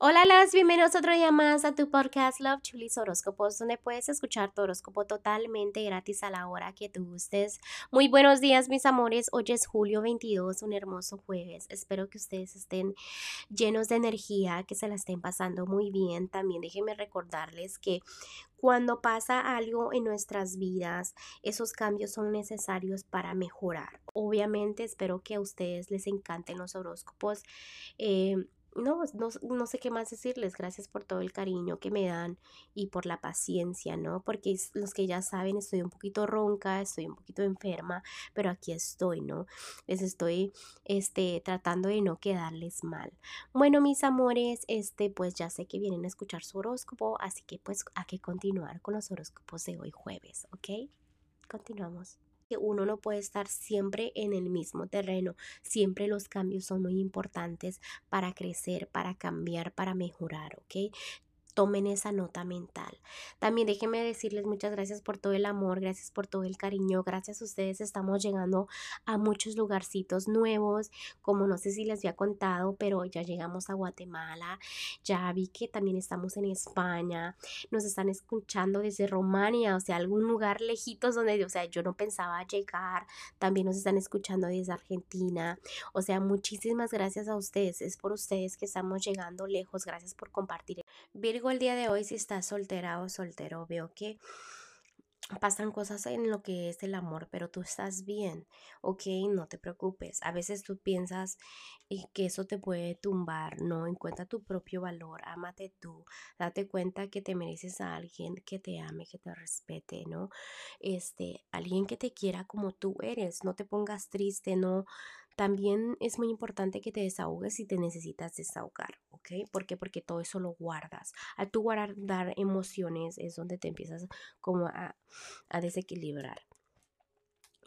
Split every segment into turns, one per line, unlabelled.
Hola, las bienvenidos otro día más a tu podcast Love Chulis Horóscopos, donde puedes escuchar tu horóscopo totalmente gratis a la hora que tú gustes. Muy buenos días, mis amores. Hoy es julio 22, un hermoso jueves. Espero que ustedes estén llenos de energía, que se la estén pasando muy bien. También déjenme recordarles que cuando pasa algo en nuestras vidas, esos cambios son necesarios para mejorar. Obviamente, espero que a ustedes les encanten los horóscopos. Eh, no, no, no, sé qué más decirles. Gracias por todo el cariño que me dan y por la paciencia, ¿no? Porque los que ya saben, estoy un poquito ronca, estoy un poquito enferma, pero aquí estoy, ¿no? Les estoy este, tratando de no quedarles mal. Bueno, mis amores, este, pues ya sé que vienen a escuchar su horóscopo, así que pues hay que continuar con los horóscopos de hoy jueves, ¿ok? Continuamos que uno no puede estar siempre en el mismo terreno. Siempre los cambios son muy importantes para crecer, para cambiar, para mejorar, ¿ok? Tomen esa nota mental. También déjenme decirles muchas gracias por todo el amor, gracias por todo el cariño, gracias a ustedes estamos llegando a muchos lugarcitos nuevos, como no sé si les había contado, pero ya llegamos a Guatemala, ya vi que también estamos en España, nos están escuchando desde Romania, o sea, algún lugar lejitos donde, o sea, yo no pensaba llegar, también nos están escuchando desde Argentina, o sea, muchísimas gracias a ustedes, es por ustedes que estamos llegando lejos, gracias por compartir. Virgo el día de hoy si estás soltera o soltero, veo que pasan cosas en lo que es el amor, pero tú estás bien, ok, no te preocupes. A veces tú piensas eh, que eso te puede tumbar, no, encuentra tu propio valor, ámate tú, date cuenta que te mereces a alguien que te ame, que te respete, ¿no? Este, alguien que te quiera como tú eres, no te pongas triste, no, también es muy importante que te desahogues si te necesitas desahogar, ¿ok? ¿Por qué? Porque todo eso lo guardas. Al tú guardar emociones es donde te empiezas como a, desequilibrar.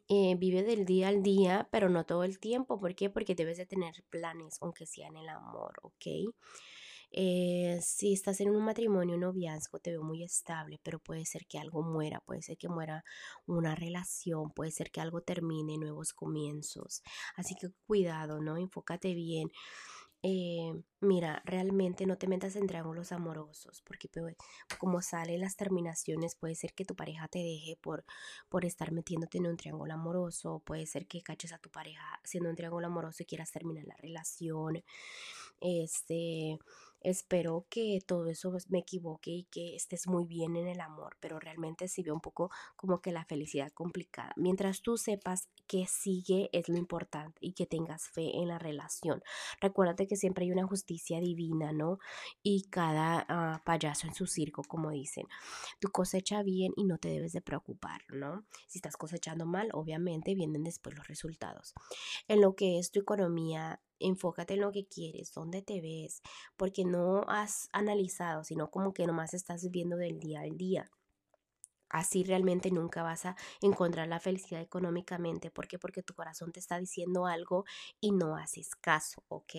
Eh, vive del día al día, pero no todo el tiempo. ¿Por qué? Porque debes de tener planes, aunque sea en el amor, ¿ok? Eh, si estás en un matrimonio, noviazgo, te veo muy estable, pero puede ser que algo muera, puede ser que muera una relación, puede ser que algo termine, nuevos comienzos. Así que cuidado, ¿no? Enfócate bien. Eh, mira, realmente no te metas en triángulos amorosos, porque como salen las terminaciones, puede ser que tu pareja te deje por, por estar metiéndote en un triángulo amoroso, puede ser que caches a tu pareja siendo un triángulo amoroso y quieras terminar la relación. Este, Espero que todo eso pues, me equivoque y que estés muy bien en el amor, pero realmente sí veo un poco como que la felicidad complicada. Mientras tú sepas que sigue es lo importante y que tengas fe en la relación. Recuérdate que siempre hay una justicia divina, ¿no? Y cada ah, payaso en su circo, como dicen. Tu cosecha bien y no te debes de preocupar, ¿no? Si estás cosechando mal, obviamente vienen después los resultados. En lo que es tu economía enfócate en lo que quieres, dónde te ves, porque no has analizado, sino como que nomás estás viviendo del día al día. Así realmente nunca vas a encontrar la felicidad económicamente. ¿Por qué? Porque tu corazón te está diciendo algo y no haces caso, ¿ok?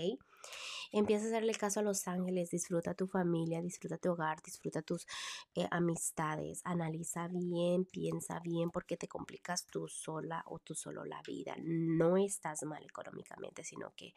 Empieza a hacerle caso a los ángeles, disfruta tu familia, disfruta tu hogar, disfruta tus eh, amistades, analiza bien, piensa bien, porque te complicas tú sola o tú solo la vida. No estás mal económicamente, sino que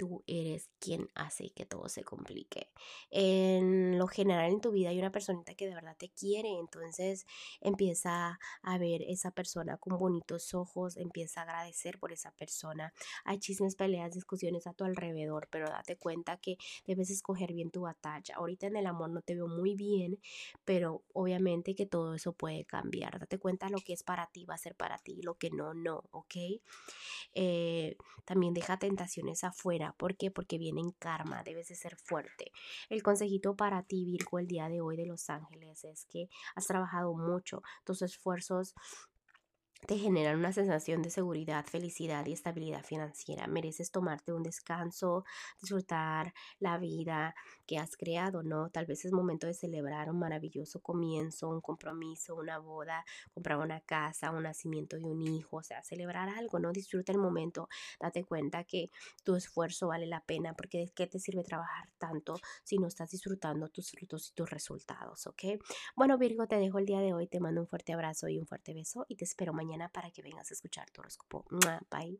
tú eres quien hace que todo se complique. En lo general en tu vida hay una personita que de verdad te quiere, entonces empieza a ver esa persona con bonitos ojos, empieza a agradecer por esa persona. Hay chismes, peleas, discusiones a tu alrededor, pero date cuenta que debes escoger bien tu batalla. Ahorita en el amor no te veo muy bien, pero obviamente que todo eso puede cambiar. Date cuenta lo que es para ti va a ser para ti, lo que no, no, ¿ok? Eh, también deja tentaciones afuera ¿Por qué? Porque viene en karma, debes de ser fuerte. El consejito para ti, Virgo, el día de hoy de Los Ángeles es que has trabajado mucho, tus esfuerzos te generan una sensación de seguridad, felicidad y estabilidad financiera. Mereces tomarte un descanso, disfrutar la vida que has creado, ¿no? Tal vez es momento de celebrar un maravilloso comienzo, un compromiso, una boda, comprar una casa, un nacimiento de un hijo, o sea, celebrar algo, ¿no? Disfruta el momento, date cuenta que tu esfuerzo vale la pena porque ¿de qué te sirve trabajar tanto si no estás disfrutando tus frutos y tus resultados, ¿ok? Bueno, Virgo, te dejo el día de hoy, te mando un fuerte abrazo y un fuerte beso y te espero mañana para que vengas a escuchar tu horóscopo. Bye.